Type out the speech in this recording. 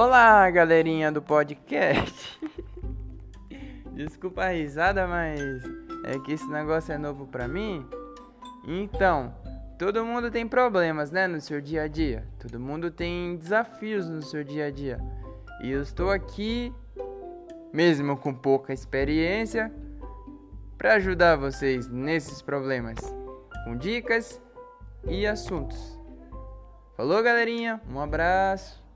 Olá, galerinha do podcast. Desculpa a risada, mas é que esse negócio é novo pra mim. Então, todo mundo tem problemas, né, no seu dia a dia. Todo mundo tem desafios no seu dia a dia. E eu estou aqui, mesmo com pouca experiência, para ajudar vocês nesses problemas, com dicas e assuntos. Falou, galerinha. Um abraço.